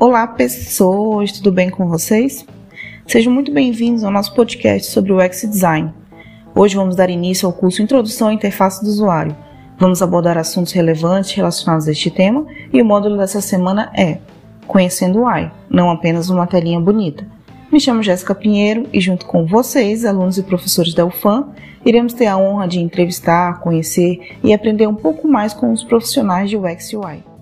Olá, pessoas, tudo bem com vocês? Sejam muito bem-vindos ao nosso podcast sobre o UX Design. Hoje vamos dar início ao curso Introdução à Interface do Usuário. Vamos abordar assuntos relevantes relacionados a este tema e o módulo dessa semana é Conhecendo o UI, não apenas uma telinha bonita. Me chamo Jéssica Pinheiro e junto com vocês, alunos e professores da UFAM, iremos ter a honra de entrevistar, conhecer e aprender um pouco mais com os profissionais de UX e UI.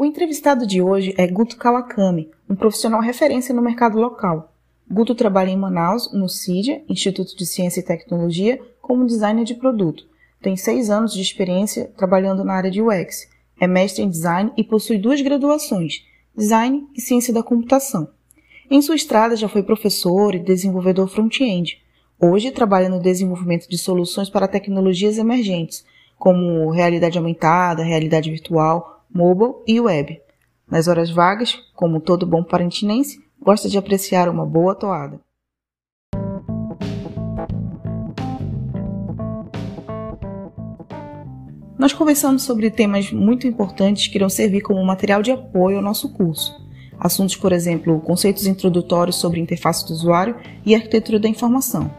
O entrevistado de hoje é Guto Kawakami, um profissional referência no mercado local. Guto trabalha em Manaus, no CIDIA, Instituto de Ciência e Tecnologia, como designer de produto. Tem seis anos de experiência trabalhando na área de UX. É mestre em design e possui duas graduações, design e ciência da computação. Em sua estrada já foi professor e desenvolvedor front-end. Hoje trabalha no desenvolvimento de soluções para tecnologias emergentes, como realidade aumentada, realidade virtual, mobile e web. Nas horas vagas, como todo bom parentinense, gosta de apreciar uma boa toada. Nós conversamos sobre temas muito importantes que irão servir como material de apoio ao nosso curso. Assuntos, por exemplo, conceitos introdutórios sobre interface do usuário e arquitetura da informação.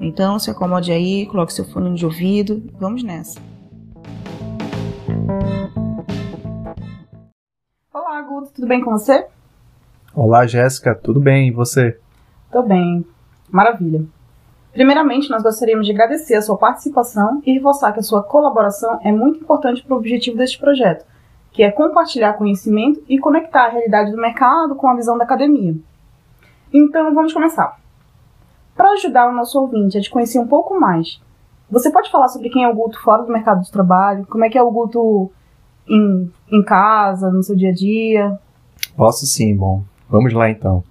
Então, se acomode aí, coloque seu fone de ouvido, vamos nessa. Guto, tudo bem com você? Olá, Jéssica, tudo bem? E você? Tô bem, maravilha. Primeiramente, nós gostaríamos de agradecer a sua participação e reforçar que a sua colaboração é muito importante para o objetivo deste projeto, que é compartilhar conhecimento e conectar a realidade do mercado com a visão da academia. Então, vamos começar. Para ajudar o nosso ouvinte a te conhecer um pouco mais, você pode falar sobre quem é o Guto fora do mercado de trabalho? Como é que é o Guto em, em casa, no seu dia a dia? Posso sim, bom. Vamos lá então.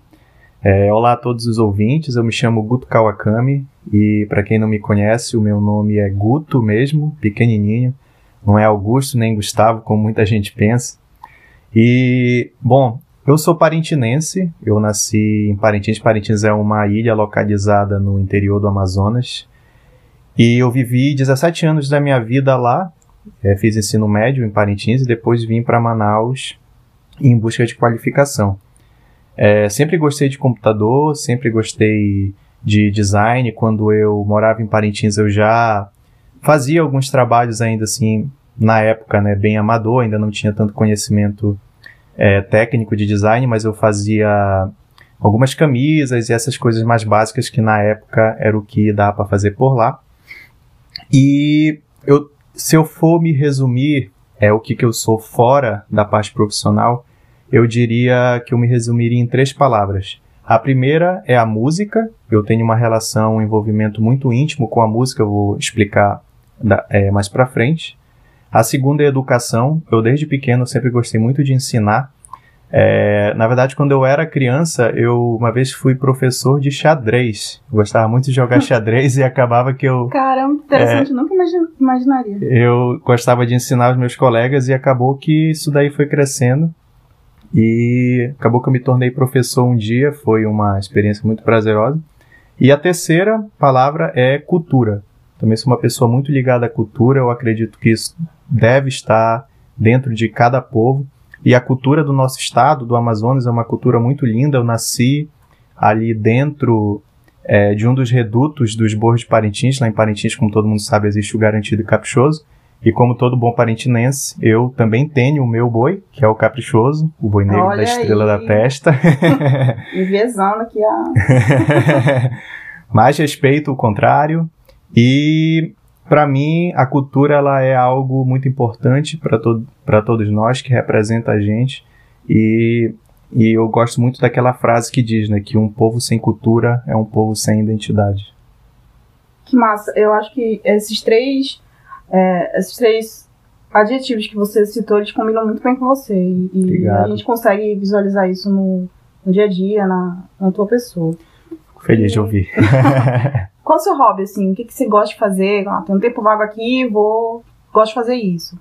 É, olá a todos os ouvintes, eu me chamo Guto Kawakami e para quem não me conhece, o meu nome é Guto mesmo, pequenininho, não é Augusto nem Gustavo, como muita gente pensa. E, bom, eu sou parintinense, eu nasci em Parintins. Parintins é uma ilha localizada no interior do Amazonas. E eu vivi 17 anos da minha vida lá, é, fiz ensino médio em Parintins e depois vim para Manaus em busca de qualificação. É, sempre gostei de computador, sempre gostei de design. Quando eu morava em Parintins, eu já fazia alguns trabalhos ainda assim, na época, né, bem amador, ainda não tinha tanto conhecimento é, técnico de design, mas eu fazia algumas camisas e essas coisas mais básicas que na época era o que dá para fazer por lá. E eu se eu for me resumir é o que, que eu sou fora da parte profissional, eu diria que eu me resumiria em três palavras. A primeira é a música. Eu tenho uma relação, um envolvimento muito íntimo com a música, eu vou explicar da, é, mais para frente. A segunda é a educação. Eu desde pequeno sempre gostei muito de ensinar. É, na verdade, quando eu era criança, eu uma vez fui professor de xadrez. Eu gostava muito de jogar xadrez e acabava que eu. Caramba, interessante, é, nunca imaginaria. Eu gostava de ensinar os meus colegas e acabou que isso daí foi crescendo. E acabou que eu me tornei professor um dia, foi uma experiência muito prazerosa. E a terceira palavra é cultura. Também sou uma pessoa muito ligada à cultura, eu acredito que isso deve estar dentro de cada povo. E a cultura do nosso estado, do Amazonas, é uma cultura muito linda. Eu nasci ali dentro é, de um dos redutos dos Borros de Parintins. Lá em Parintins, como todo mundo sabe, existe o Garantido e Caprichoso. E como todo bom parintinense, eu também tenho o meu boi, que é o Caprichoso, o boi negro Olha da estrela aí. da testa. Enviesando aqui a... Mas respeito o contrário. E para mim, a cultura ela é algo muito importante para to todos nós, que representa a gente. E, e eu gosto muito daquela frase que diz né, que um povo sem cultura é um povo sem identidade. Que massa! Eu acho que esses três, é, esses três adjetivos que você citou, eles combinam muito bem com você. E, e a gente consegue visualizar isso no, no dia a dia, na, na tua pessoa. Feliz e... de ouvir. Qual é o seu hobby, assim? O que, que você gosta de fazer? Ah, tem um tempo vago aqui, vou... Gosto de fazer isso.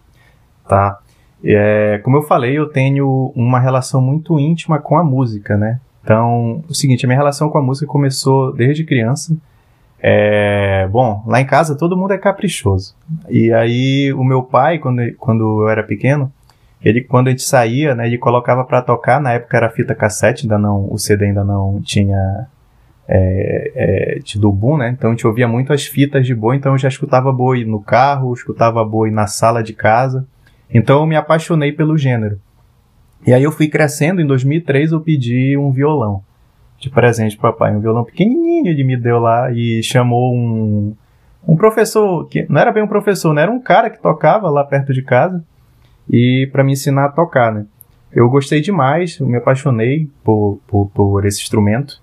Tá. É, como eu falei, eu tenho uma relação muito íntima com a música, né? Então, o seguinte, a minha relação com a música começou desde criança. É, bom, lá em casa todo mundo é caprichoso. E aí o meu pai, quando, quando eu era pequeno, ele quando a gente saía, né, ele colocava para tocar, na época era fita cassete, ainda não, o CD ainda não tinha é, é, tido boom, né? Então a gente ouvia muito as fitas de boi, então eu já escutava boi no carro, escutava boi na sala de casa. Então eu me apaixonei pelo gênero. E aí eu fui crescendo, em 2003 eu pedi um violão de presente pro papai, um violão pequenininho ele me deu lá e chamou um, um professor, que não era bem um professor, né? Era um cara que tocava lá perto de casa e para me ensinar a tocar, né? Eu gostei demais, eu me apaixonei por, por, por esse instrumento.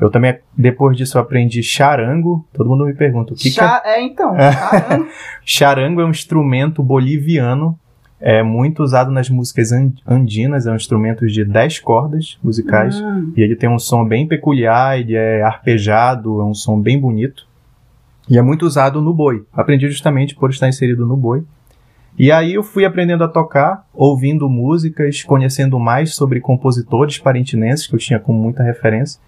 Eu também, depois disso, aprendi charango. Todo mundo me pergunta o que, Cha que é. É, então. charango. charango é um instrumento boliviano, é muito usado nas músicas andinas, é um instrumento de 10 cordas musicais. Hum. E ele tem um som bem peculiar, ele é arpejado, é um som bem bonito. E é muito usado no boi. Aprendi justamente por estar inserido no boi. E aí eu fui aprendendo a tocar, ouvindo músicas, conhecendo mais sobre compositores parintinenses, que eu tinha como muita referência.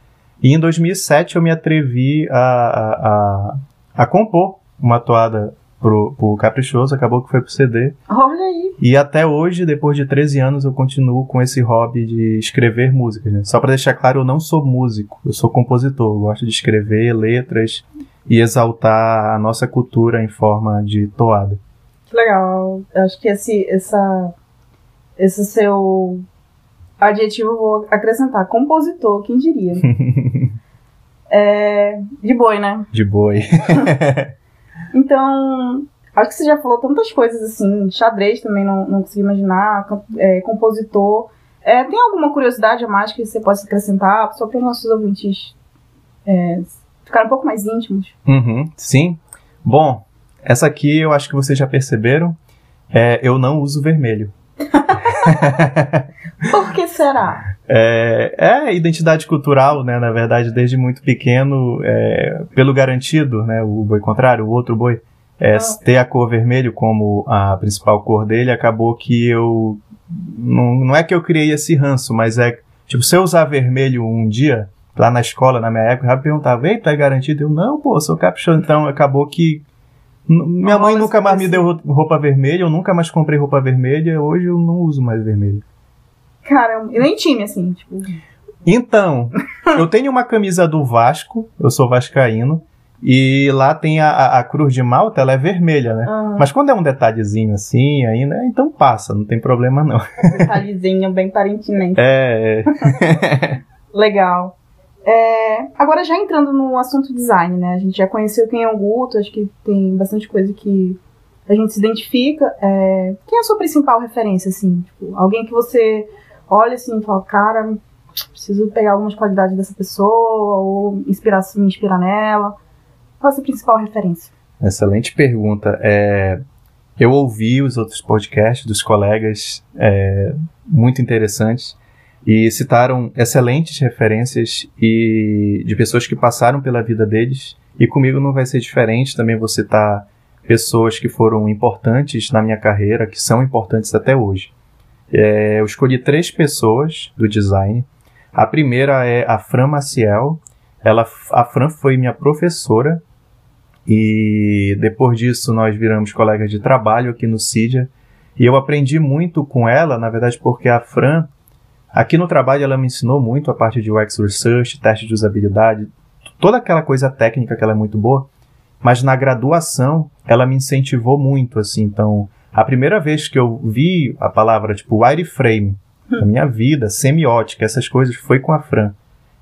E em 2007 eu me atrevi a, a, a, a compor uma toada pro, pro Caprichoso, acabou que foi pro CD. Olha aí. E até hoje, depois de 13 anos, eu continuo com esse hobby de escrever músicas. Né? Só para deixar claro, eu não sou músico, eu sou compositor. Eu gosto de escrever letras e exaltar a nossa cultura em forma de toada. Que legal. Eu acho que esse, essa, esse seu adjetivo vou acrescentar. Compositor, quem diria? é, de boi, né? De boi. Então, acho que você já falou tantas coisas assim. Xadrez também não, não consigo imaginar. É, compositor. É, tem alguma curiosidade a mais que você possa acrescentar? Só para os nossos ouvintes é, ficarem um pouco mais íntimos. Uhum, sim. Bom, essa aqui eu acho que vocês já perceberam. É, eu não uso vermelho. Por que será? É, é, identidade cultural, né? Na verdade, desde muito pequeno, é, pelo garantido, né? O boi contrário, o outro boi, é, ah. ter a cor vermelho como a principal cor dele, acabou que eu. Não, não é que eu criei esse ranço, mas é. Tipo, se eu usar vermelho um dia, lá na escola, na minha época, já perguntava, eita, é garantido? Eu, não, pô, sou caprichoso. Então acabou que minha mãe nunca mais me deu roupa vermelha, eu nunca mais comprei roupa vermelha, hoje eu não uso mais vermelho. Cara, nem time, assim, tipo. Então, eu tenho uma camisa do Vasco, eu sou vascaíno, e lá tem a, a, a cruz de Malta, ela é vermelha, né? Uhum. Mas quando é um detalhezinho assim, ainda, então passa, não tem problema não. Detalhezinho bem parentinense. É. é. Legal. É, agora já entrando no assunto design, né? A gente já conheceu quem é o Guto, acho que tem bastante coisa que a gente se identifica. É, quem é a sua principal referência, assim? Tipo, alguém que você olha assim e fala, cara, preciso pegar algumas qualidades dessa pessoa, ou inspirar, me inspirar nela. Qual é a sua principal referência? Excelente pergunta. É, eu ouvi os outros podcasts dos colegas, é, muito interessantes e citaram excelentes referências e de pessoas que passaram pela vida deles. E comigo não vai ser diferente, também vou citar pessoas que foram importantes na minha carreira, que são importantes até hoje. É, eu escolhi três pessoas do design. A primeira é a Fran Maciel. Ela, a Fran foi minha professora e depois disso nós viramos colegas de trabalho aqui no CIDIA. E eu aprendi muito com ela, na verdade, porque a Fran Aqui no trabalho ela me ensinou muito a parte de UX Research, teste de usabilidade, toda aquela coisa técnica que ela é muito boa, mas na graduação ela me incentivou muito, assim, então a primeira vez que eu vi a palavra tipo wireframe na minha vida, semiótica, essas coisas, foi com a Fran.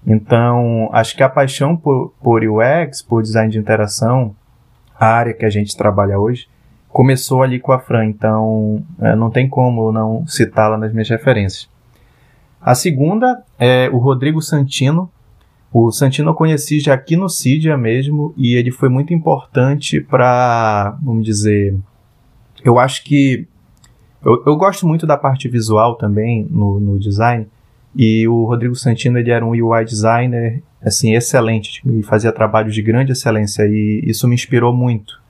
Então, acho que a paixão por, por UX, por design de interação, a área que a gente trabalha hoje, começou ali com a Fran. Então, é, não tem como não citá-la nas minhas referências. A segunda é o Rodrigo Santino. O Santino eu conheci já aqui no Cidia mesmo e ele foi muito importante para, vamos dizer, eu acho que eu, eu, gosto muito da parte visual também no, no, design e o Rodrigo Santino ele era um UI designer assim excelente e fazia trabalhos de grande excelência e isso me inspirou muito.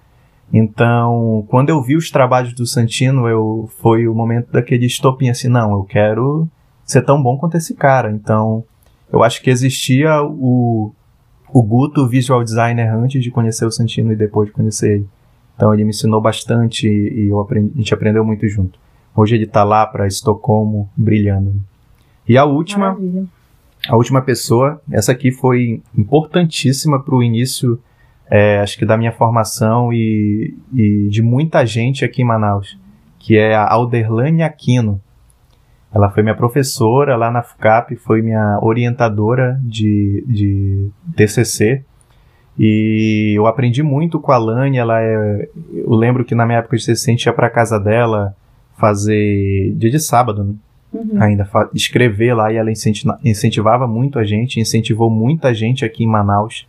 Então, quando eu vi os trabalhos do Santino, eu foi o momento daquele estopim assim, não, eu quero ser tão bom quanto esse cara. Então, eu acho que existia o, o Guto visual designer antes de conhecer o Santino e depois de conhecer ele. Então ele me ensinou bastante e eu aprendi, a gente aprendeu muito junto. Hoje ele está lá para Estocolmo brilhando. E a última, Maravilha. a última pessoa, essa aqui foi importantíssima para o início, é, acho que da minha formação e, e de muita gente aqui em Manaus, que é a Alderlane Aquino. Ela foi minha professora lá na FUCAP, foi minha orientadora de, de TCC. E eu aprendi muito com a Lani. Ela é, eu lembro que na minha época de TCC a gente ia para casa dela fazer dia de sábado, né? uhum. ainda escrever lá e ela incentivava muito a gente, incentivou muita gente aqui em Manaus.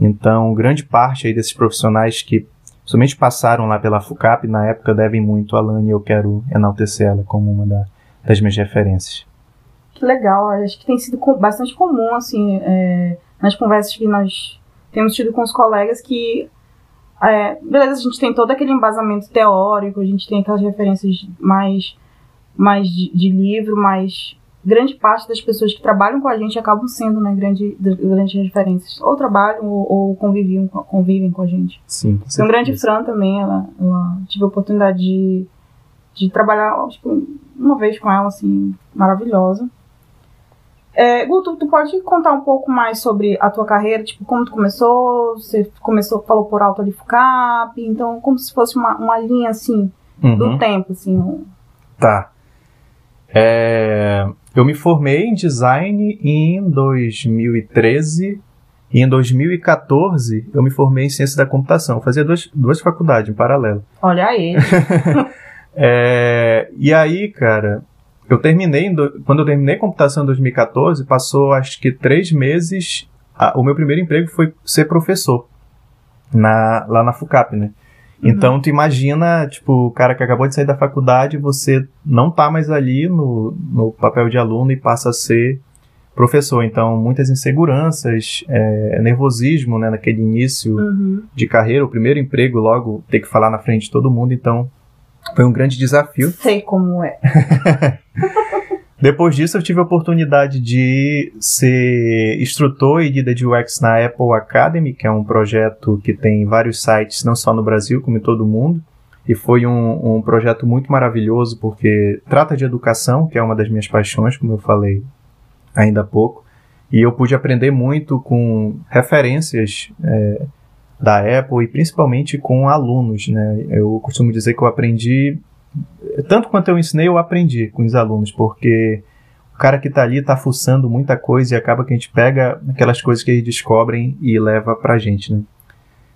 Então, grande parte aí desses profissionais que somente passaram lá pela FUCAP na época devem muito a Lani e eu quero enaltecer ela como uma da, das minhas referências. Que legal, acho que tem sido bastante comum, assim, é, nas conversas que nós temos tido com os colegas que é, beleza, a gente tem todo aquele embasamento teórico, a gente tem aquelas referências mais, mais de, de livro, mas grande parte das pessoas que trabalham com a gente acabam sendo né, grande, grandes referências. Ou trabalham ou, ou convivem, convivem com a gente. Sim. Tem um grande Fran também, ela, ela tive a oportunidade de, de trabalhar acho que uma vez com ela, assim, maravilhosa. É, Guto, tu pode contar um pouco mais sobre a tua carreira, tipo, como tu começou, você começou, falou por alto ali FUCAP, então como se fosse uma, uma linha, assim, uhum. do tempo, assim. Tá. É, eu me formei em design em 2013 e em 2014 eu me formei em ciência da computação. Eu fazia duas, duas faculdades em paralelo. Olha aí. é, e aí, cara, eu terminei, quando eu terminei computação em 2014, passou acho que três meses. A, o meu primeiro emprego foi ser professor na, lá na FUCAP, né? Uhum. Então, tu imagina, tipo, o cara que acabou de sair da faculdade, você não tá mais ali no, no papel de aluno e passa a ser professor. Então, muitas inseguranças, é, nervosismo, né, naquele início uhum. de carreira, o primeiro emprego, logo ter que falar na frente de todo mundo. Então, foi um grande desafio. Sei como é. Depois disso, eu tive a oportunidade de ser instrutor e guia de UX na Apple Academy, que é um projeto que tem vários sites, não só no Brasil, como em todo o mundo. E foi um, um projeto muito maravilhoso, porque trata de educação, que é uma das minhas paixões, como eu falei ainda há pouco. E eu pude aprender muito com referências é, da Apple e principalmente com alunos, né? Eu costumo dizer que eu aprendi tanto quanto eu ensinei, eu aprendi com os alunos, porque o cara que está ali está fuçando muita coisa e acaba que a gente pega aquelas coisas que eles descobrem e leva para a gente, né?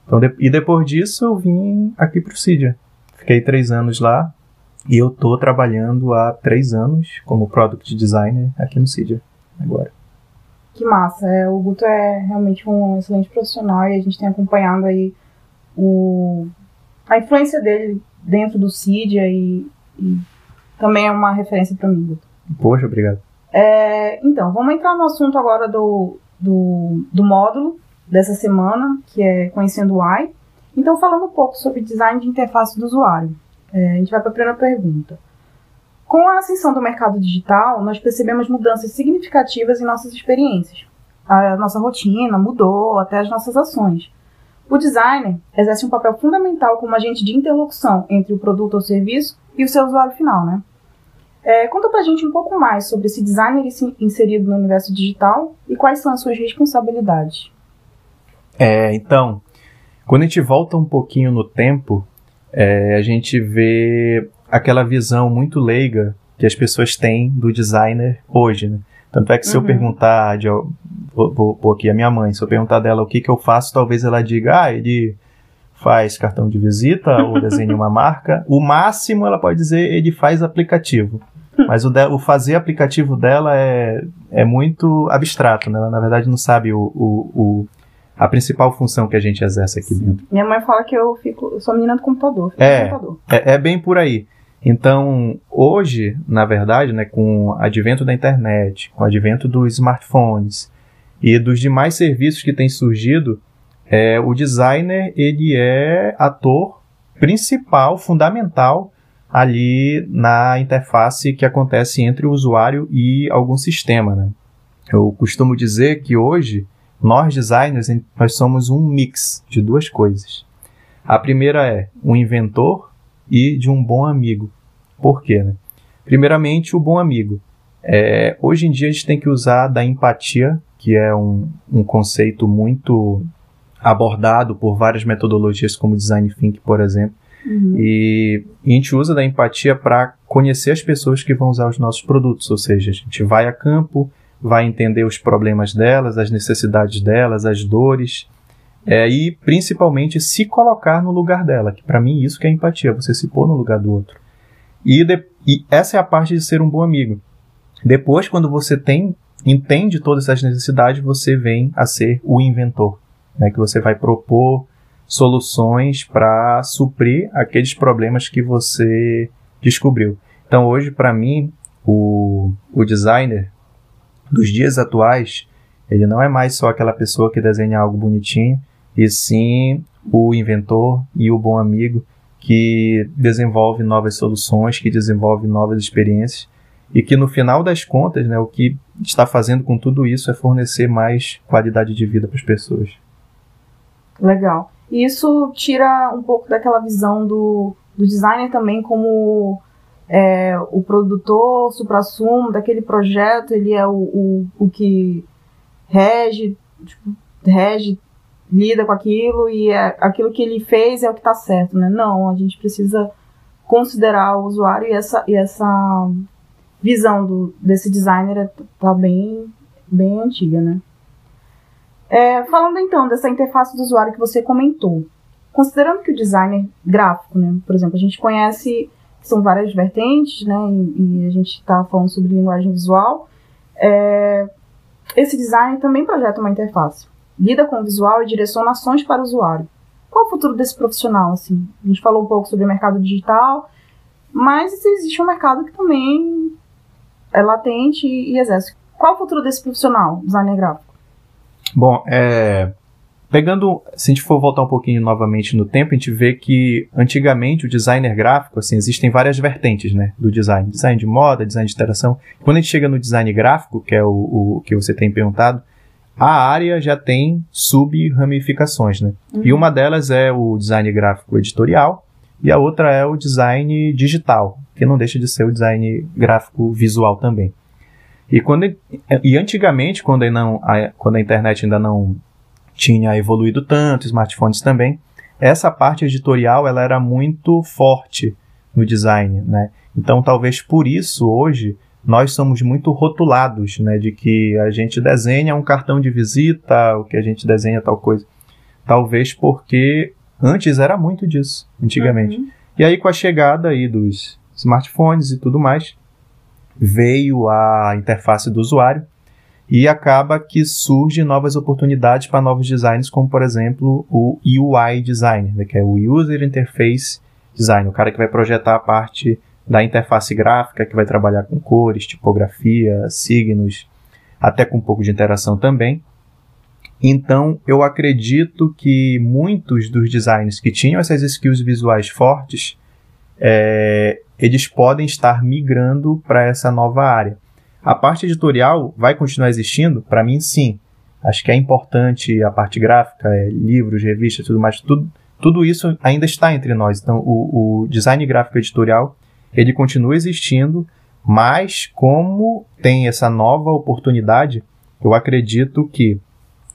Então, de, e depois disso eu vim aqui para o Cydia. Fiquei três anos lá e eu tô trabalhando há três anos como Product Designer aqui no Cydia agora. Que massa. É, o Guto é realmente um excelente profissional e a gente tem acompanhado aí o, a influência dele dentro do Cydia e, e também é uma referência para mim, Guto. Poxa, obrigado. É, então, vamos entrar no assunto agora do, do, do módulo dessa semana, que é Conhecendo o AI. Então, falando um pouco sobre design de interface do usuário. É, a gente vai para a primeira pergunta. Com a ascensão do mercado digital, nós percebemos mudanças significativas em nossas experiências. A nossa rotina mudou, até as nossas ações. O designer exerce um papel fundamental como agente de interlocução entre o produto ou serviço e o seu usuário final, né? É, conta pra gente um pouco mais sobre esse designer inserido no universo digital e quais são as suas responsabilidades. É, então, quando a gente volta um pouquinho no tempo, é, a gente vê aquela visão muito leiga que as pessoas têm do designer hoje, né? Tanto é que se uhum. eu perguntar, de, vou, vou aqui a minha mãe, se eu perguntar dela o que, que eu faço, talvez ela diga, ah, ele faz cartão de visita ou desenha uma marca. O máximo ela pode dizer, ele faz aplicativo. Mas o, de, o fazer aplicativo dela é, é muito abstrato, né? Ela, na verdade, não sabe o, o, o a principal função que a gente exerce aqui dentro. Minha mãe fala que eu fico, eu sou menina do computador. É, computador. é, é bem por aí. Então, hoje, na verdade, né, com o advento da internet, com o advento dos smartphones e dos demais serviços que têm surgido, é, o designer ele é ator principal, fundamental ali na interface que acontece entre o usuário e algum sistema. Né? Eu costumo dizer que hoje nós designers, nós somos um mix de duas coisas. A primeira é um inventor e de um bom amigo. Por quê? Né? Primeiramente, o bom amigo. É, hoje em dia a gente tem que usar da empatia, que é um, um conceito muito abordado por várias metodologias como Design Think, por exemplo. Uhum. E, e, a gente usa da empatia para conhecer as pessoas que vão usar os nossos produtos, ou seja, a gente vai a campo, vai entender os problemas delas, as necessidades delas, as dores, é, e principalmente se colocar no lugar dela, que para mim isso que é empatia, você se pôr no lugar do outro. E, de, e essa é a parte de ser um bom amigo. Depois, quando você tem entende todas essas necessidades, você vem a ser o inventor, né, que você vai propor soluções para suprir aqueles problemas que você descobriu. Então, hoje, para mim, o, o designer dos dias atuais, ele não é mais só aquela pessoa que desenha algo bonitinho, e sim o inventor e o bom amigo que desenvolve novas soluções, que desenvolve novas experiências e que no final das contas, né, o que está fazendo com tudo isso é fornecer mais qualidade de vida para as pessoas. Legal. E isso tira um pouco daquela visão do, do designer também como é, o produtor supra-sumo daquele projeto, ele é o, o, o que rege, tipo, rege, lida com aquilo e é, aquilo que ele fez é o que está certo, né? Não, a gente precisa considerar o usuário e essa, e essa visão do, desse designer tá bem, bem antiga, né? É, falando então dessa interface do usuário que você comentou, considerando que o designer gráfico, né, por exemplo, a gente conhece são várias vertentes, né, e, e a gente está falando sobre linguagem visual, é, esse designer também projeta uma interface, lida com o visual e direciona ações para o usuário. Qual o futuro desse profissional? Assim? A gente falou um pouco sobre o mercado digital, mas existe um mercado que também é latente e, exerce. Qual o futuro desse profissional, designer gráfico? Bom, é, pegando, se a gente for voltar um pouquinho novamente no tempo, a gente vê que antigamente o designer gráfico, assim, existem várias vertentes, né, do design. Design de moda, design de interação. Quando a gente chega no design gráfico, que é o, o que você tem perguntado, a área já tem sub-ramificações, né? Uhum. E uma delas é o design gráfico editorial e a outra é o design digital, que não deixa de ser o design gráfico visual também. E, quando, e antigamente, quando, não, a, quando a internet ainda não tinha evoluído tanto, smartphones também, essa parte editorial ela era muito forte no design, né? Então, talvez por isso, hoje, nós somos muito rotulados, né? De que a gente desenha um cartão de visita, o que a gente desenha tal coisa. Talvez porque antes era muito disso, antigamente. Uhum. E aí, com a chegada aí dos smartphones e tudo mais, veio a interface do usuário e acaba que surgem novas oportunidades para novos designs, como por exemplo o UI design, né, que é o User Interface Design, o cara que vai projetar a parte da interface gráfica, que vai trabalhar com cores, tipografia, signos, até com um pouco de interação também. Então, eu acredito que muitos dos designers que tinham essas skills visuais fortes é, eles podem estar migrando para essa nova área. A parte editorial vai continuar existindo? Para mim, sim. Acho que é importante a parte gráfica, é, livros, revistas, tudo mais, tudo, tudo isso ainda está entre nós. Então, o, o design gráfico editorial ele continua existindo, mas como tem essa nova oportunidade, eu acredito que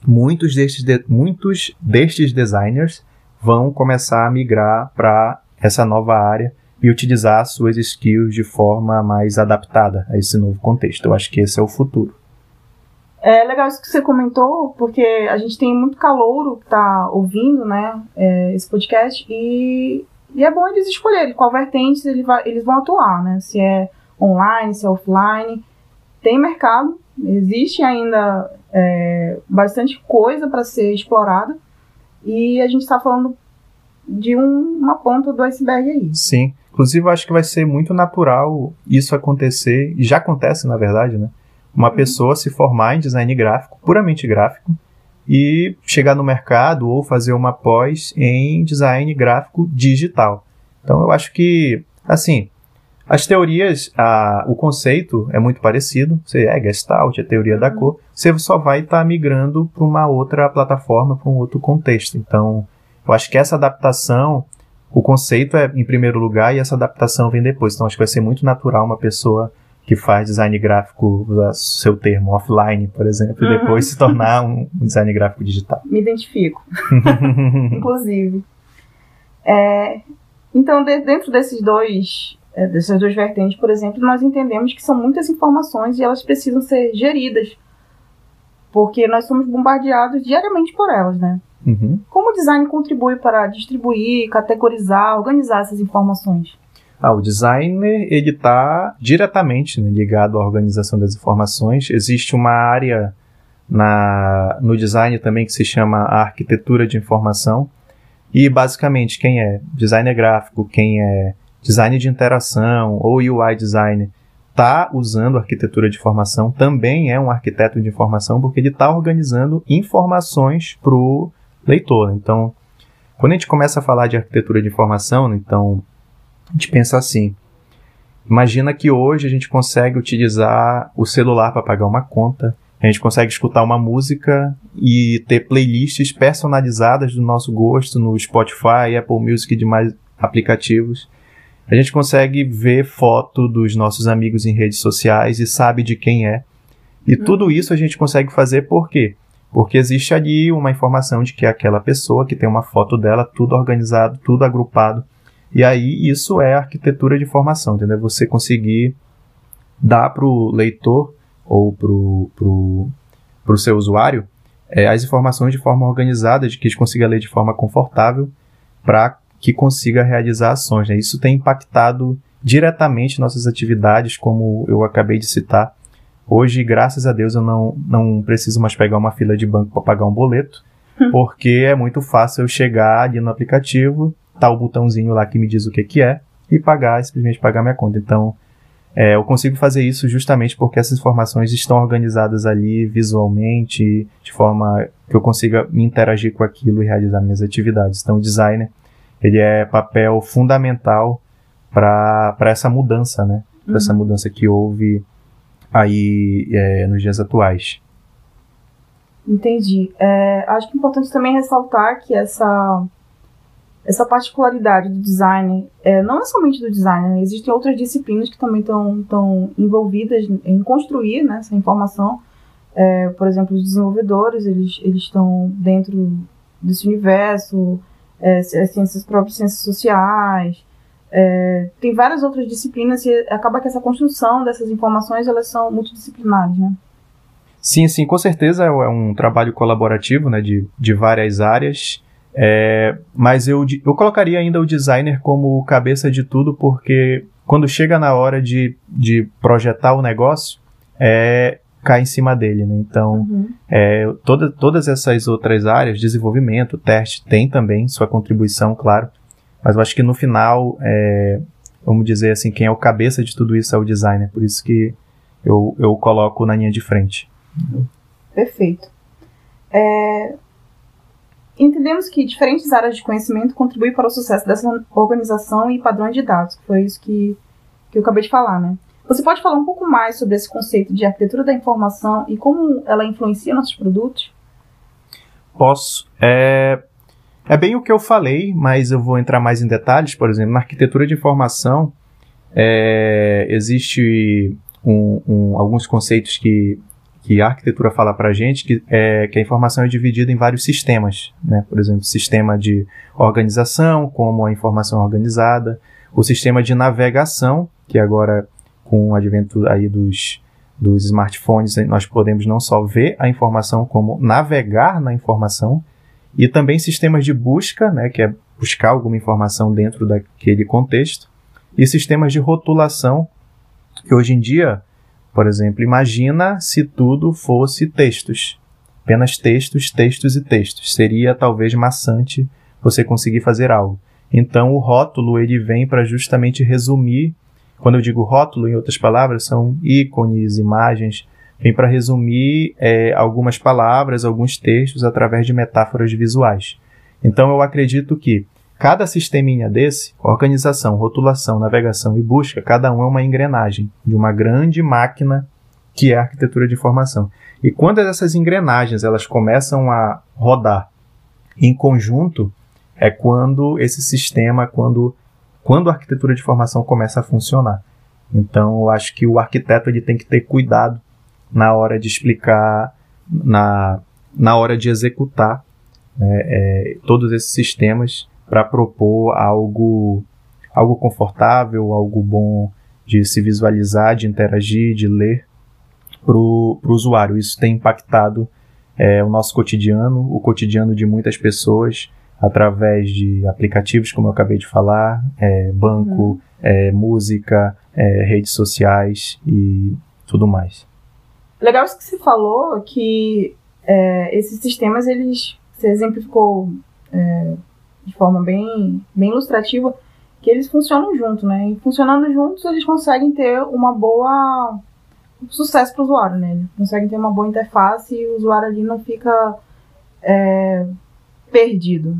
muitos destes, de, muitos destes designers vão começar a migrar para essa nova área e utilizar suas skills de forma mais adaptada a esse novo contexto. Eu acho que esse é o futuro. É legal isso que você comentou, porque a gente tem muito calouro que está ouvindo né, é, esse podcast e, e, é bom eles escolherem qual vertente eles, eles vão atuar, né? Se é online, se é offline. Tem mercado, existe ainda é, bastante coisa para ser explorada e a gente está falando de um, uma ponta do iceberg aí. Sim. Inclusive, eu acho que vai ser muito natural isso acontecer, e já acontece, na verdade, né? Uma uhum. pessoa se formar em design gráfico, puramente gráfico, e chegar no mercado ou fazer uma pós em design gráfico digital. Então, eu acho que, assim, As teorias, a, o conceito é muito parecido. Você é Gestalt, a teoria uhum. da cor. Você só vai estar tá migrando para uma outra plataforma, para um outro contexto. Então, eu acho que essa adaptação, o conceito é em primeiro lugar e essa adaptação vem depois. Então, acho que vai ser muito natural uma pessoa que faz design gráfico, seu termo, offline, por exemplo, uhum. e depois se tornar um, um design gráfico digital. Me identifico. Inclusive. É, então, de, dentro desses dois é, dessas duas vertentes, por exemplo, nós entendemos que são muitas informações e elas precisam ser geridas, porque nós somos bombardeados diariamente por elas, né? Uhum. Como o design contribui para distribuir, categorizar, organizar essas informações? Ah, o designer ele está diretamente né, ligado à organização das informações. Existe uma área na, no design também que se chama arquitetura de informação. E basicamente quem é designer gráfico, quem é design de interação ou UI design está usando arquitetura de informação, também é um arquiteto de informação, porque ele está organizando informações para o leitor. Então, quando a gente começa a falar de arquitetura de informação, então a gente pensa assim: imagina que hoje a gente consegue utilizar o celular para pagar uma conta, a gente consegue escutar uma música e ter playlists personalizadas do nosso gosto no Spotify, Apple Music e demais aplicativos. A gente consegue ver foto dos nossos amigos em redes sociais e sabe de quem é. E hum. tudo isso a gente consegue fazer por quê? Porque existe ali uma informação de que é aquela pessoa que tem uma foto dela, tudo organizado, tudo agrupado. E aí isso é arquitetura de informação, entendeu? Você conseguir dar para o leitor ou para o seu usuário é, as informações de forma organizada, de que ele consiga ler de forma confortável para que consiga realizar ações. Né? Isso tem impactado diretamente nossas atividades, como eu acabei de citar. Hoje, graças a Deus, eu não, não preciso mais pegar uma fila de banco para pagar um boleto, hum. porque é muito fácil eu chegar ali no aplicativo, o botãozinho lá que me diz o que, que é, e pagar, simplesmente pagar minha conta. Então, é, eu consigo fazer isso justamente porque essas informações estão organizadas ali visualmente, de forma que eu consiga me interagir com aquilo e realizar minhas atividades. Então, o designer ele é papel fundamental para essa mudança, né? Para uhum. essa mudança que houve aí é, nos dias atuais. Entendi. É, acho que é importante também ressaltar que essa, essa particularidade do design é, não é somente do design, né? existem outras disciplinas que também estão envolvidas em construir né, essa informação. É, por exemplo, os desenvolvedores, eles estão dentro desse universo, é, ciências próprias, ciências sociais, é, tem várias outras disciplinas e acaba que essa construção dessas informações elas são multidisciplinares, né? Sim, sim, com certeza é um trabalho colaborativo, né, de, de várias áreas, é, mas eu, eu colocaria ainda o designer como cabeça de tudo, porque quando chega na hora de, de projetar o negócio, é, cai em cima dele, né? Então, uhum. é, toda, todas essas outras áreas, desenvolvimento, teste, tem também sua contribuição, claro, mas eu acho que no final, é, vamos dizer assim, quem é o cabeça de tudo isso é o designer, por isso que eu, eu coloco na linha de frente. Perfeito. É, entendemos que diferentes áreas de conhecimento contribuem para o sucesso dessa organização e padrões de dados, foi isso que, que eu acabei de falar, né? Você pode falar um pouco mais sobre esse conceito de arquitetura da informação e como ela influencia nossos produtos? Posso. É, é bem o que eu falei, mas eu vou entrar mais em detalhes. Por exemplo, na arquitetura de informação, é, existe um, um, alguns conceitos que, que a arquitetura fala para a gente, que, é, que a informação é dividida em vários sistemas. Né? Por exemplo, sistema de organização, como a informação é organizada, o sistema de navegação, que agora com o advento aí dos, dos smartphones, nós podemos não só ver a informação, como navegar na informação, e também sistemas de busca, né, que é buscar alguma informação dentro daquele contexto, e sistemas de rotulação, que hoje em dia, por exemplo, imagina se tudo fosse textos, apenas textos, textos e textos. Seria talvez maçante você conseguir fazer algo. Então o rótulo ele vem para justamente resumir quando eu digo rótulo, em outras palavras, são ícones, imagens, vem para resumir é, algumas palavras, alguns textos através de metáforas visuais. Então eu acredito que cada sisteminha desse, organização, rotulação, navegação e busca, cada um é uma engrenagem de uma grande máquina que é a arquitetura de informação. E quando essas engrenagens elas começam a rodar em conjunto, é quando esse sistema, quando, quando a arquitetura de informação começa a funcionar. Então, eu acho que o arquiteto ele tem que ter cuidado na hora de explicar, na, na hora de executar né, é, todos esses sistemas para propor algo, algo confortável, algo bom de se visualizar, de interagir, de ler para o usuário. Isso tem impactado é, o nosso cotidiano, o cotidiano de muitas pessoas, através de aplicativos, como eu acabei de falar, é, banco, uhum. é, música, é, redes sociais e tudo mais. Legal isso que você falou, que é, esses sistemas, eles, você exemplificou é, de forma bem, bem ilustrativa, que eles funcionam juntos, né? E funcionando juntos, eles conseguem ter uma boa sucesso para o usuário, né? Eles conseguem ter uma boa interface e o usuário ali não fica é, perdido.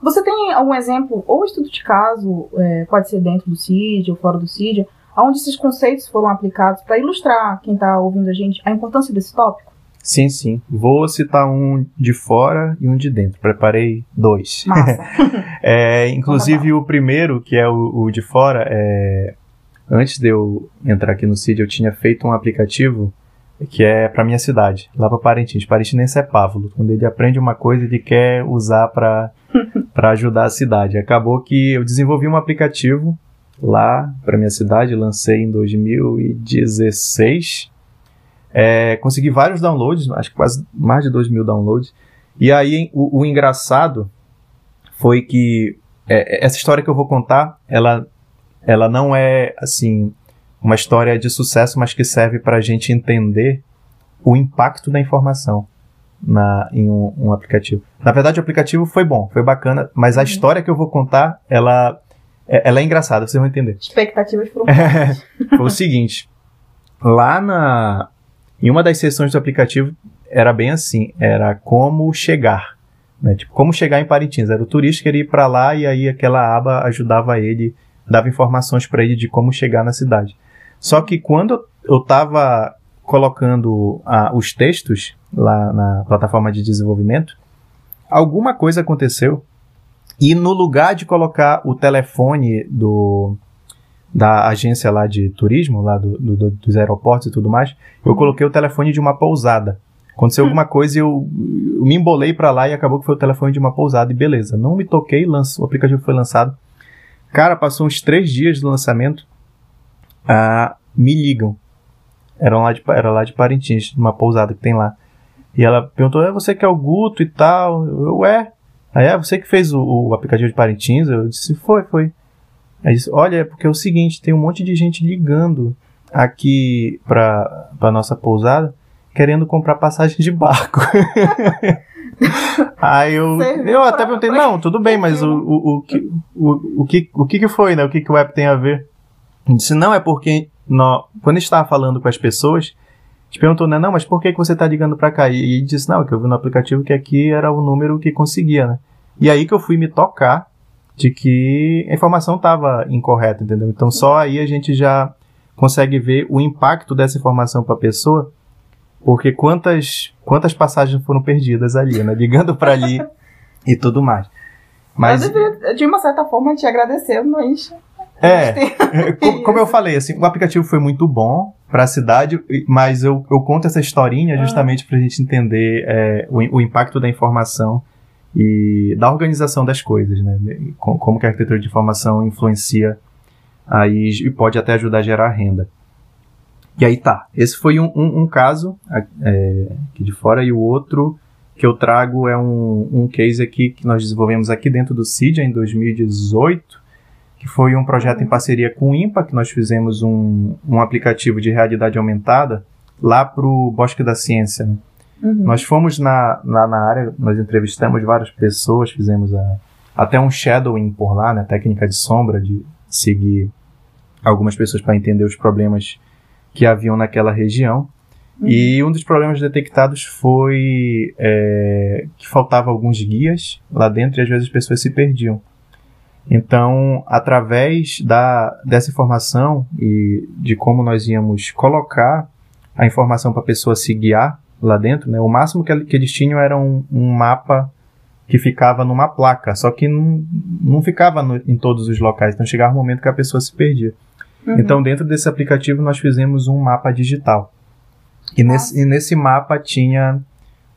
Você tem algum exemplo, ou estudo de caso, é, pode ser dentro do CID ou fora do CID, onde esses conceitos foram aplicados para ilustrar quem está ouvindo a gente a importância desse tópico? Sim, sim. Vou citar um de fora e um de dentro. Preparei dois. é, inclusive o primeiro, que é o, o, de fora, é... antes de eu entrar aqui no CID, eu tinha feito um aplicativo que é para minha cidade, lá para Parintins. Parintinense é pávulo. Quando ele aprende uma coisa, ele quer usar para ajudar a cidade. Acabou que eu desenvolvi um aplicativo lá para minha cidade, lancei em 2016. É, consegui vários downloads, acho que quase mais de 2 mil downloads. E aí o, o engraçado foi que é, essa história que eu vou contar, ela, ela não é assim uma história de sucesso, mas que serve para a gente entender o impacto da informação na, em um, um, aplicativo. Na verdade, o aplicativo foi bom, foi bacana, mas a uhum. história que eu vou contar, ela, é, ela é engraçada, vocês vão entender. Expectativas foram Foi o seguinte, lá na, em uma das sessões do aplicativo, era bem assim, era como chegar. Né? Tipo, como chegar em Parintins. Era o turista que ir para lá e aí aquela aba ajudava ele, dava informações para ele de como chegar na cidade. Só que quando eu estava colocando ah, os textos lá na plataforma de desenvolvimento, alguma coisa aconteceu e no lugar de colocar o telefone do da agência lá de turismo, lá do, do, dos aeroportos e tudo mais, eu uhum. coloquei o telefone de uma pousada. Aconteceu hum. alguma coisa e eu, eu me embolei para lá e acabou que foi o telefone de uma pousada e beleza. Não me toquei, lanço, o aplicativo foi lançado. Cara, passou uns três dias do lançamento, ah, me ligam. Era lá, de, era lá de Parintins, uma pousada que tem lá. E ela perguntou: é você que é o Guto e tal? Eu, é. Aí, é você que fez o, o aplicativo de Parintins? Eu disse: foi, foi. Aí disse: olha, é porque é o seguinte: tem um monte de gente ligando aqui pra, pra nossa pousada querendo comprar passagem de barco. Aí eu, eu até perguntei, não, tudo bem, mas o, o, o, que, o, o, que, o que foi, né? O que que o app tem a ver? Ele disse, não, é porque no, quando estava falando com as pessoas, a gente perguntou, né, não, mas por que, que você está ligando para cá? E ele disse, não, é que eu vi no aplicativo que aqui era o número que conseguia, né? E aí que eu fui me tocar de que a informação estava incorreta, entendeu? Então só aí a gente já consegue ver o impacto dessa informação para a pessoa, porque quantas quantas passagens foram perdidas ali, né? Ligando para ali e tudo mais. Mas eu deveria, de uma certa forma, te agradecer, mas é, como eu falei, assim, o aplicativo foi muito bom para a cidade, mas eu, eu conto essa historinha ah. justamente para a gente entender é, o, o, impacto da informação e da organização das coisas, né? Como que a arquitetura de informação influencia aí e pode até ajudar a gerar renda. E aí tá, esse foi um, um, um caso é, aqui de fora e o outro que eu trago é um, um case aqui que nós desenvolvemos aqui dentro do CIDIA em 2018 que foi um projeto em parceria com o IMPA, que nós fizemos um, um aplicativo de realidade aumentada lá para o Bosque da Ciência. Né? Uhum. Nós fomos na, na, na, área, nós entrevistamos várias pessoas, fizemos a, até um shadowing por lá, né, técnica de sombra, de seguir algumas pessoas para entender os problemas que haviam naquela região. Uhum. E um dos problemas detectados foi, é, faltava alguns guias lá dentro e às vezes as pessoas se perdiam. Então, através da, dessa informação e de como nós íamos colocar a informação para a pessoa se guiar lá dentro, né, o máximo que, que eles tinham era um, um, mapa que ficava numa placa, só que não, não ficava no, em todos os locais, então chegava um momento que a pessoa se perdia. Uhum. Então, dentro desse aplicativo, nós fizemos um mapa digital. E, nesse, e nesse mapa tinha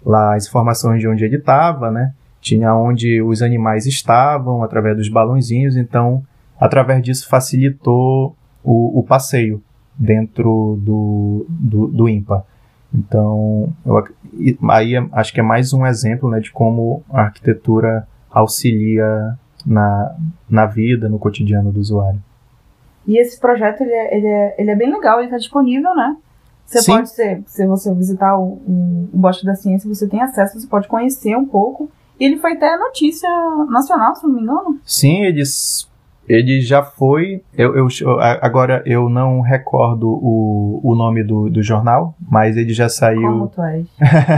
lá as informações de onde ele estava, né? Tinha onde os animais estavam, através dos balãozinhos, então, através disso, facilitou o, o passeio dentro do, do, do IMPA. Então, eu, aí acho que é mais um exemplo né, de como a arquitetura auxilia na, na vida, no cotidiano do usuário. E esse projeto, ele é, ele é, ele é bem legal, ele está disponível, né? Você Sim. pode ser, se você visitar o, o, o Bosque da Ciência, você tem acesso, você pode conhecer um pouco. E ele foi até notícia nacional, se não me engano. Sim, eles ele já foi. Eu, eu, agora eu não recordo o, o nome do, do jornal, mas ele já saiu. Como tu és?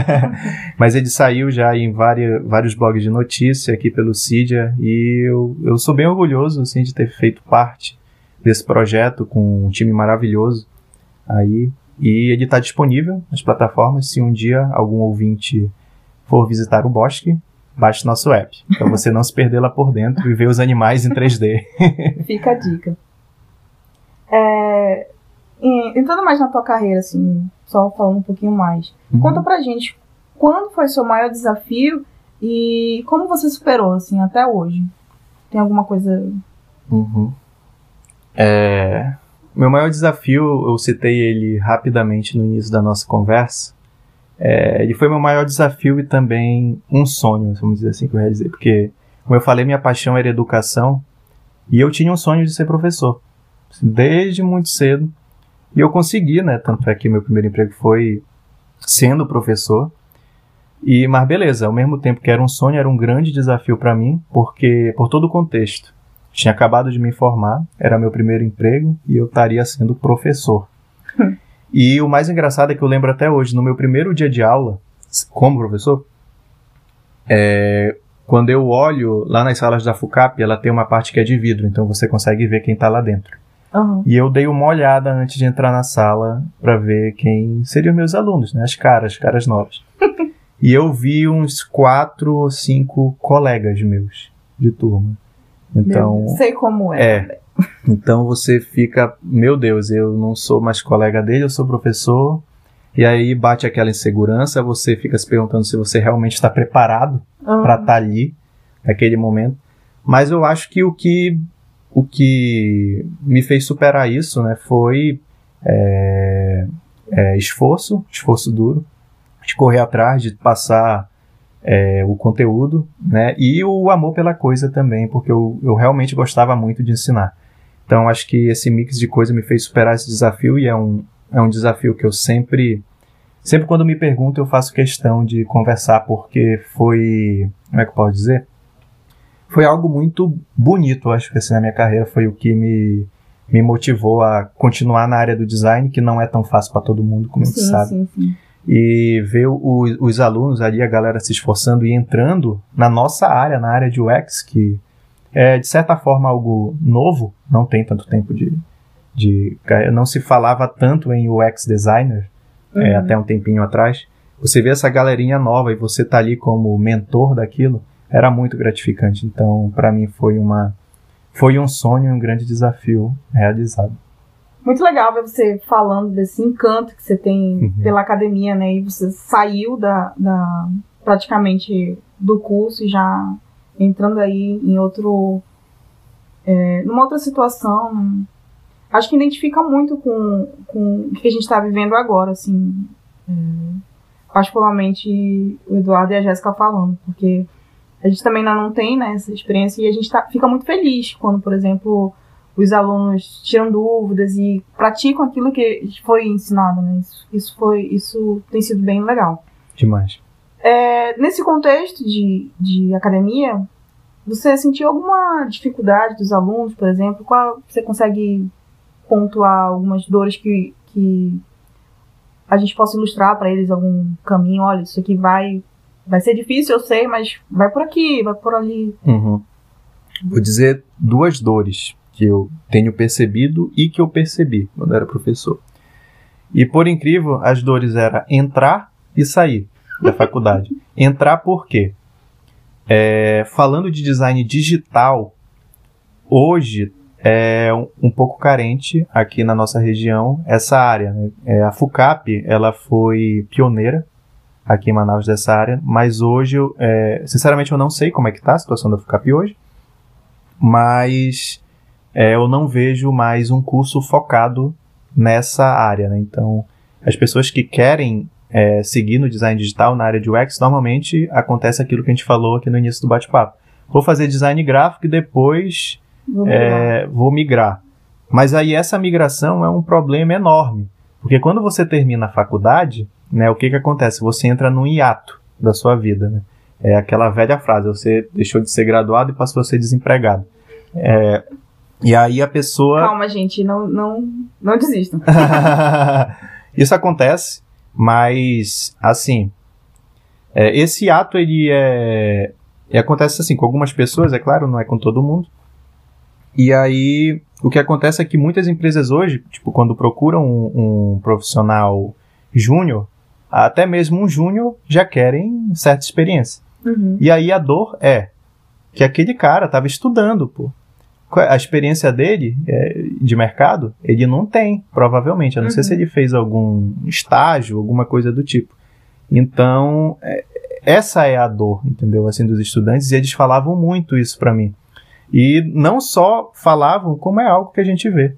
mas ele saiu já em várias, vários blogs de notícia aqui pelo Cydia e eu, eu sou bem orgulhoso assim, de ter feito parte desse projeto com um time maravilhoso aí. E ele está disponível nas plataformas. Se um dia algum ouvinte for visitar o bosque, baixe nosso app, para você não se perder lá por dentro e ver os animais em 3D. Fica a dica. É, entrando mais na tua carreira, assim, só falando um pouquinho mais, uhum. conta pra gente quando foi seu maior desafio e como você superou, assim, até hoje. Tem alguma coisa. Uhum. É, meu maior desafio, eu citei ele rapidamente no início da nossa conversa. É, ele foi meu maior desafio e também um sonho, vamos dizer assim, que eu ia dizer. Porque, como eu falei, minha paixão era educação e eu tinha um sonho de ser professor. Desde muito cedo. E eu consegui, né? Tanto é que meu primeiro emprego foi sendo professor. E, mas beleza, ao mesmo tempo que era um sonho, era um grande desafio para mim, porque por todo o contexto. Tinha acabado de me formar, era meu primeiro emprego e eu estaria sendo professor. E o mais engraçado é que eu lembro até hoje, no meu primeiro dia de aula, como professor, é, quando eu olho lá nas salas da FUCAP, ela tem uma parte que é de vidro, então você consegue ver quem está lá dentro. Uhum. E eu dei uma olhada antes de entrar na sala para ver quem seriam meus alunos, né? As caras, caras novas. e eu vi uns quatro ou cinco colegas meus de turma. Então, sei como é. É. Então você fica, meu Deus, eu não sou mais colega dele, eu sou professor. E aí bate aquela insegurança, você fica se perguntando se você realmente está preparado uhum. para estar tá ali naquele momento. Mas eu acho que o que o que me fez superar isso, né, foi é, é, esforço, esforço duro, de correr atrás, de passar é, o conteúdo, né? E o amor pela coisa também, porque eu, eu realmente gostava muito de ensinar. Então acho que esse mix de coisa me fez superar esse desafio e é um, é um desafio que eu sempre, sempre quando me pergunto eu faço questão de conversar porque foi, como é que eu posso dizer? Foi algo muito bonito, acho que assim na minha carreira foi o que me me motivou a continuar na área do design, que não é tão fácil para todo mundo, como sim, a gente sabe. Sim, sim e ver o, os alunos ali, a galera se esforçando e entrando na nossa área, na área de UX, que é de certa forma algo novo, não tem tanto tempo de. de não se falava tanto em UX designer é, uhum. é, até um tempinho atrás. Você vê essa galerinha nova e você tá ali como mentor daquilo, era muito gratificante. Então, para mim foi uma foi um sonho e um grande desafio realizado muito legal ver você falando desse encanto que você tem uhum. pela academia, né? E você saiu da, da praticamente do curso e já entrando aí em outro é, numa outra situação. Acho que identifica muito com, com o que a gente está vivendo agora, assim. É, particularmente o Eduardo e a Jéssica falando, porque a gente também ainda não tem né, essa experiência e a gente tá, fica muito feliz quando, por exemplo, os alunos tiram dúvidas e praticam aquilo que foi ensinado, né? Isso, isso foi, isso tem sido bem legal. Demais. É, nesse contexto de, de academia, você sentiu alguma dificuldade dos alunos, por exemplo? Qual você consegue pontuar algumas dores que, que a gente possa ilustrar para eles algum caminho? Olha, isso aqui vai vai ser difícil, eu sei, mas vai por aqui, vai por ali. Uhum. Vou dizer duas dores que eu tenho percebido e que eu percebi quando era professor. E por incrível, as dores eram entrar e sair da faculdade. Entrar por quê? É, falando de design digital, hoje é um, um, pouco carente aqui na nossa região essa área. Né? É, a FUCAP ela foi pioneira aqui em Manaus dessa área, mas hoje, é, sinceramente, eu não sei como é que está a situação da FUCAP hoje, mas é, eu não vejo mais um curso focado nessa área. Né? Então, as pessoas que querem é, seguir no design digital, na área de UX, normalmente acontece aquilo que a gente falou aqui no início do bate-papo. Vou fazer design gráfico e depois vou migrar. É, vou migrar. Mas aí essa migração é um problema enorme. Porque quando você termina a faculdade, né, o que, que acontece? Você entra num hiato da sua vida. Né? É aquela velha frase, você deixou de ser graduado e passou a ser desempregado. É, e aí a pessoa. Calma, gente, não, não, não desistam. Isso acontece, mas assim, é, esse ato ele é, e acontece assim com algumas pessoas, é claro, não é com todo mundo. E aí o que acontece é que muitas empresas hoje, tipo, quando procuram um, um profissional júnior, até mesmo um júnior já querem certa experiência. Uhum. E aí a dor é que aquele cara estava estudando, pô a experiência dele é, de mercado, ele não tem, provavelmente. A não uhum. ser se uhum. ele fez algum estágio, alguma coisa do tipo. Então, é, essa é a dor, entendeu? Assim, dos estudantes, e eles falavam muito isso para mim. E não só falavam, como é algo que a gente vê,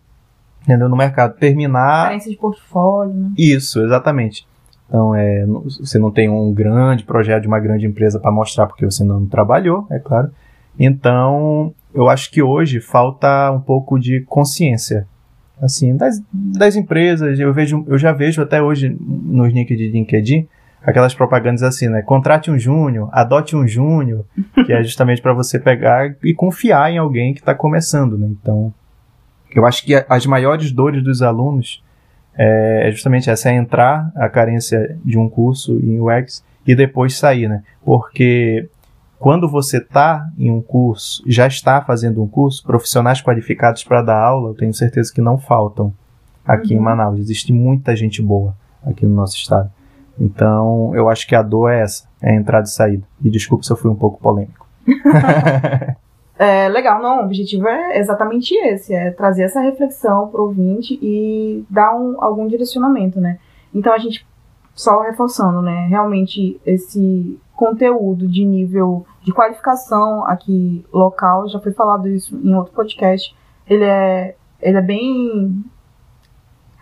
entendeu? No mercado. Terminar. Carência de portfólio, né? Isso, exatamente. Então, é, você não tem um grande projeto de uma grande empresa para mostrar porque você não trabalhou, é claro. Então, eu acho que hoje falta um pouco de consciência assim das, das empresas. Eu vejo eu já vejo até hoje nos nick de LinkedIn aquelas propagandas assim né? Contrate um júnior adote um júnior que é justamente para você pegar e confiar em alguém que está começando né? Então eu acho que as maiores dores dos alunos é justamente essa é entrar a carência de um curso em UX e depois sair né? Porque quando você está em um curso, já está fazendo um curso, profissionais qualificados para dar aula, eu tenho certeza que não faltam aqui uhum. em Manaus. Existe muita gente boa aqui no nosso estado. Então, eu acho que a dor é essa, é a entrada e saída. E desculpe se eu fui um pouco polêmico. é, legal, não, o objetivo é exatamente esse, é trazer essa reflexão para o ouvinte e dar um, algum direcionamento, né? Então, a gente, só reforçando, né, realmente esse conteúdo de nível de qualificação aqui local, já foi falado isso em outro podcast, ele é, ele é bem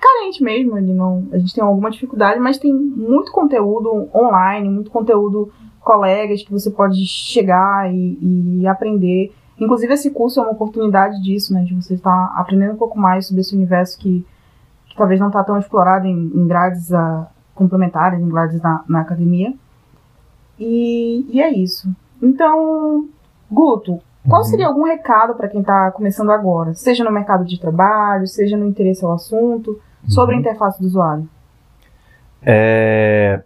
carente mesmo, ele não, a gente tem alguma dificuldade, mas tem muito conteúdo online, muito conteúdo colegas que você pode chegar e, e aprender. Inclusive esse curso é uma oportunidade disso, né, de você estar aprendendo um pouco mais sobre esse universo que, que talvez não está tão explorado em, em grades a, complementares, em grades na, na academia. E, e é isso. Então, Guto, qual uhum. seria algum recado para quem está começando agora, seja no mercado de trabalho, seja no interesse ao assunto, sobre uhum. a interface do usuário? É...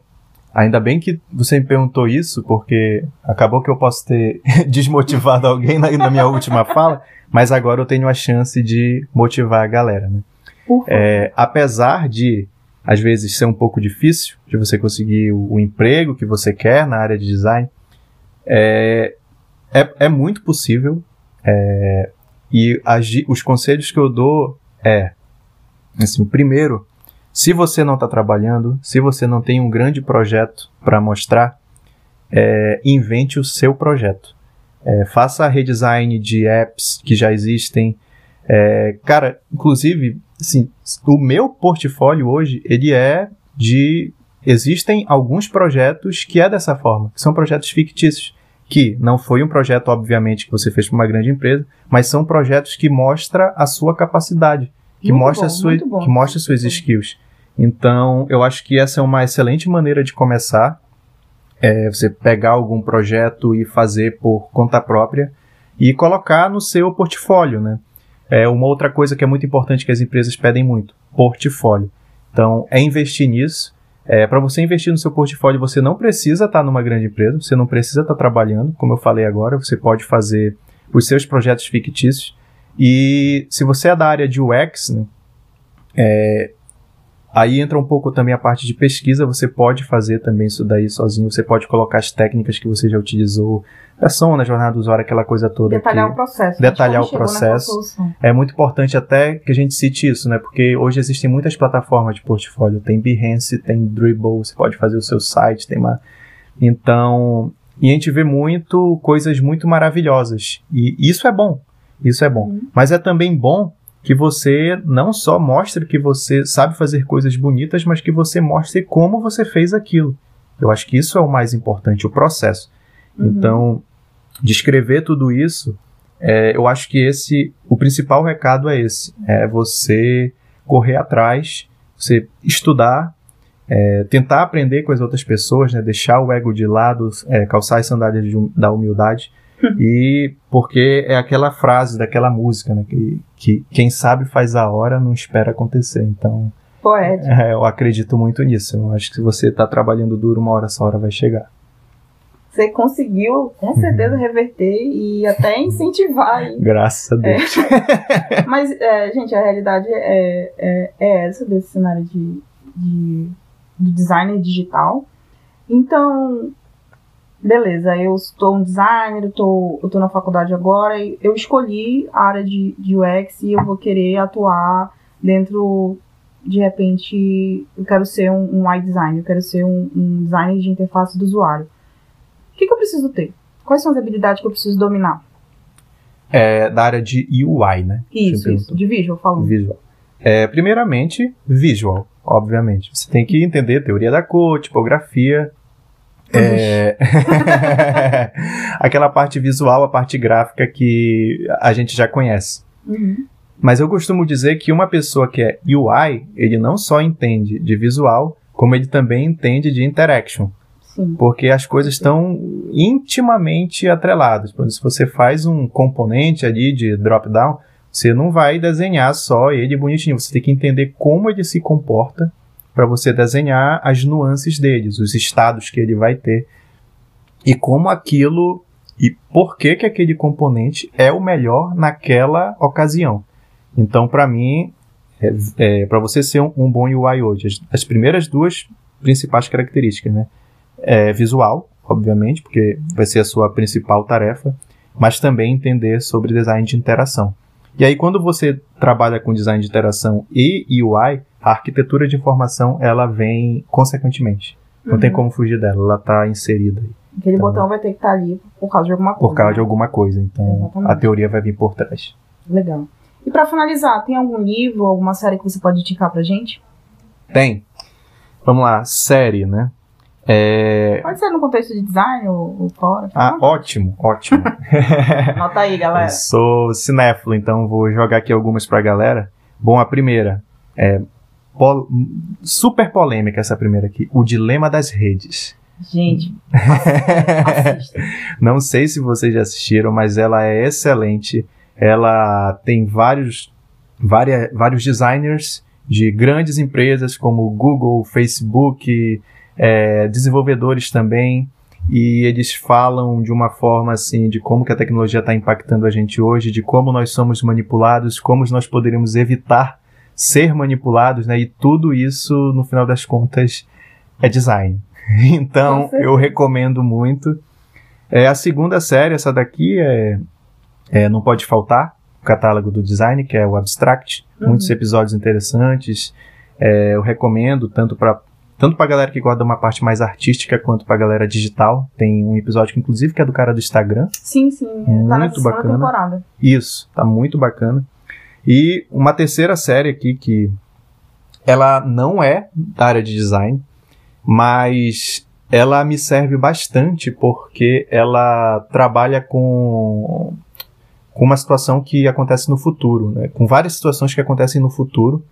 Ainda bem que você me perguntou isso, porque acabou que eu posso ter desmotivado alguém na, na, minha última fala, mas agora eu tenho a chance de motivar a galera. Né? É, apesar de às vezes ser um pouco difícil de você conseguir o, o emprego que você quer na área de design, é, é, é muito possível. É, e os conselhos que eu dou é, assim, primeiro, se você não está trabalhando, se você não tem um grande projeto para mostrar, é, invente o seu projeto. É, faça redesign de apps que já existem. É, cara, inclusive, assim, o meu portfólio hoje, ele é de existem alguns projetos que é dessa forma, que são projetos fictícios, que não foi um projeto obviamente que você fez para uma grande empresa, mas são projetos que mostra a sua capacidade, que muito mostra bom, sua, que mostra suas skills. Então, eu acho que essa é uma excelente maneira de começar. É você pegar algum projeto e fazer por conta própria e colocar no seu portfólio, né? É uma outra coisa que é muito importante que as empresas pedem muito: portfólio. Então, é investir nisso. É, para você investir no seu portfólio, você não precisa estar tá numa grande empresa, você não precisa estar tá trabalhando, como eu falei agora, você pode fazer os seus projetos fictícios. E se você é da área de UX, né, é, Aí entra um pouco também a parte de pesquisa, você pode fazer também isso daí sozinho, você pode colocar as técnicas que você já utilizou, persona, na jornada do usuário, aquela coisa toda. Detalhar o processo. Detalhar o processo. É muito importante até que a gente cite isso, né? Porque hoje existem muitas plataformas de portfólio, tem Behance, tem Dribble, você pode fazer o seu site, tem uma... Então, e a gente vê muito coisas muito maravilhosas. E isso é bom. Isso é bom. Uhum. Mas é também bom que você não só mostre que você sabe fazer coisas bonitas, mas que você mostre como você fez aquilo. Eu acho que isso é o mais importante, o processo. Uhum. Então, descrever tudo isso, é, eu acho que esse, o principal recado é esse, é você correr atrás, você estudar, é, tentar aprender com as outras pessoas, né, deixar o ego de lado, é, calçar as sandálias de, da humildade e porque é aquela frase daquela música, né? Que, que quem sabe faz a hora, não espera acontecer. Então, Poético. É, eu acredito muito nisso. Eu acho que se você está trabalhando duro, uma hora essa hora vai chegar. Você conseguiu, com certeza, uhum. reverter e até incentivar. Graças a Deus. É. Mas, é, gente, a realidade é, é, é, essa desse cenário de, de, de designer digital. Então, beleza, eu estou um designer, eu tô, eu tô na faculdade agora, e eu escolhi a área de, de UX e eu vou querer atuar dentro, de repente, eu quero ser um, um UI designer, eu quero ser um, um designer de interface do usuário. O que, que eu preciso ter? Quais são as habilidades que eu preciso dominar? É, da área de UI, né? Isso, isso de visual, falando. Visual. É, primeiramente, visual, obviamente. Você tem que entender teoria da cor, tipografia, é... Aquela parte visual, a parte gráfica que a gente já conhece. Uhum. Mas eu costumo dizer que uma pessoa que é UI, ele não só entende de visual, como ele também entende de interaction. Sim. Porque as coisas estão intimamente atreladas. Por exemplo, se você faz um componente ali de drop-down, você não vai desenhar só ele bonitinho. Você tem que entender como ele se comporta para você desenhar as nuances deles, os estados que ele vai ter e como aquilo e por que que aquele componente é o melhor naquela ocasião. Então, para mim, é, é para você ser um, um, bom UI hoje, as, as, primeiras duas principais características, né? É visual, obviamente, porque vai ser a sua principal tarefa, mas também entender sobre design de interação. E aí, quando você trabalha com design de interação e UI, a arquitetura de informação ela vem consequentemente. Não uhum. tem como fugir dela, ela está inserida. Aquele então, botão vai ter que estar tá ali por causa de alguma coisa. Por causa né? de alguma coisa, então Exatamente. a teoria vai vir por trás. Legal. E para finalizar, tem algum livro, alguma série que você pode indicar pra gente? Tem. Vamos lá, série, né? É... Pode ser no contexto de design ou, ou fora. Ah, ótimo, ótimo. Nota aí, galera. Eu sou cinéfilo, então vou jogar aqui algumas pra galera. Bom, a primeira é pol super polêmica essa primeira aqui. O Dilema das Redes. Gente, não sei se vocês já assistiram, mas ela é excelente. Ela tem vários, várias, vários designers de grandes empresas como Google, Facebook, é, desenvolvedores também, e eles falam de uma forma assim de como que a tecnologia está impactando a gente hoje, de como nós somos manipulados, como nós poderíamos evitar ser manipulados, né? E tudo isso, no final das contas, é design. Então, eu recomendo muito. É, a segunda série, essa daqui, é, é Não Pode Faltar, o catálogo do design, que é o Abstract. Uhum. Muitos episódios interessantes. É, eu recomendo tanto para tanto pra galera que gosta de uma parte mais artística quanto pra galera digital. Tem um episódio que, inclusive, que é do cara do Instagram. Sim, sim. Muito tá na bacana. temporada. Isso, tá muito bacana. E uma terceira série aqui que ela não é da área de design, mas ela me serve bastante porque ela trabalha com, com uma situação que acontece no futuro, né? com várias situações que acontecem no futuro.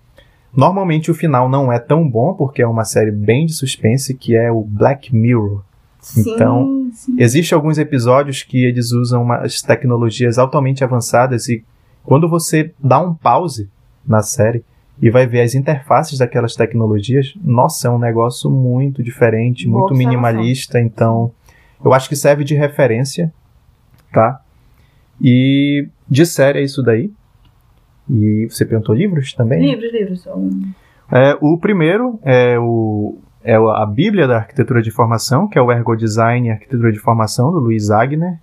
Normalmente o final não é tão bom porque é uma série bem de suspense que é o Black Mirror. Sim, então, existem alguns episódios que eles usam umas tecnologias altamente avançadas e quando você dá um pause na série, e vai ver as interfaces daquelas tecnologias, nossa, é um negócio muito diferente, Boa muito observação. minimalista, então eu acho que serve de referência, tá? E de série é isso daí. E você perguntou livros também? Livros, livros. É, o primeiro é, o, é a Bíblia da Arquitetura de Informação, que é o Ergo Design e Arquitetura de Informação, do Luiz Agner.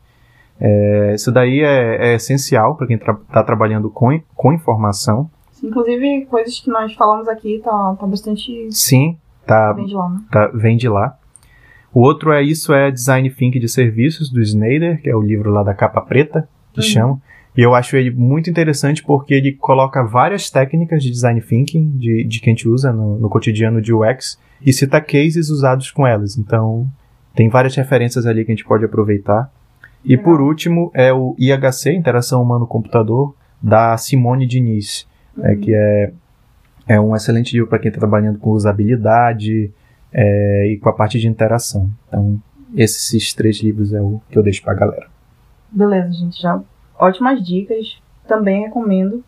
É, isso daí é, é essencial para quem está trabalhando com, com informação. Inclusive, coisas que nós falamos aqui tá, tá bastante Sim, tá, bem de lá, né? tá, vem de lá. O outro é isso é Design Thinking de Serviços, do Snyder, que é o livro lá da capa preta, que Uhum. chama. E eu acho ele muito interessante porque ele coloca várias técnicas de Design Thinking, de, de que a gente usa no, no cotidiano de UX, e cita cases usados com elas. Então, tem várias referências ali que a gente pode aproveitar. E Legal. por último, é o IHC, Interação Humano-Computador, da Simone Diniz, é, que é, é um excelente livro para quem está trabalhando com usabilidade é, e com a parte de interação. Então, esses três livros é o que eu deixo para a galera. Beleza, gente. Já ótimas dicas. Também recomendo.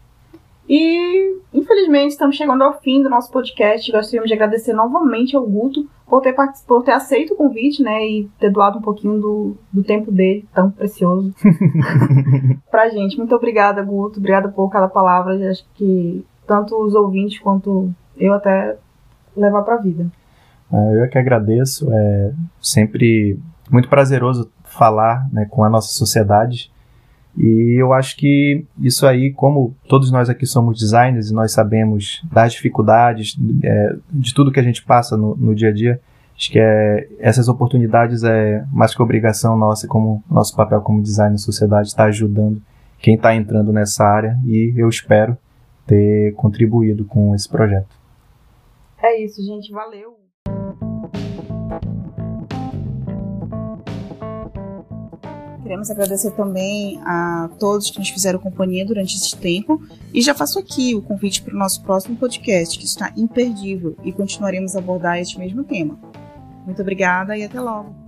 E, infelizmente, estamos chegando ao fim do nosso podcast. Gostaríamos de agradecer novamente ao Guto por ter, por ter aceito o convite, né? E ter doado um pouquinho do, do tempo dele, tão precioso, pra gente. Muito obrigada, Guto. Obrigada por cada palavra. Eu Acho que tanto os ouvintes quanto eu até levar pra vida. É, Eu é que agradeço. É sempre muito prazeroso falar né, com a nossa sociedade. E eu acho que isso aí, como todos nós aqui somos designers e nós sabemos das dificuldades, é, de tudo que a gente passa no, no dia a dia, acho que é, essas oportunidades é mais que obrigação nossa, como nosso papel como designer na sociedade, está ajudando quem está entrando nessa área e eu espero ter contribuído com esse projeto. É isso, gente. Valeu. Queremos agradecer também a todos que nos fizeram companhia durante esse tempo. E já faço aqui o convite para o nosso próximo podcast, que está imperdível, e continuaremos a abordar este mesmo tema. Muito obrigada e até logo.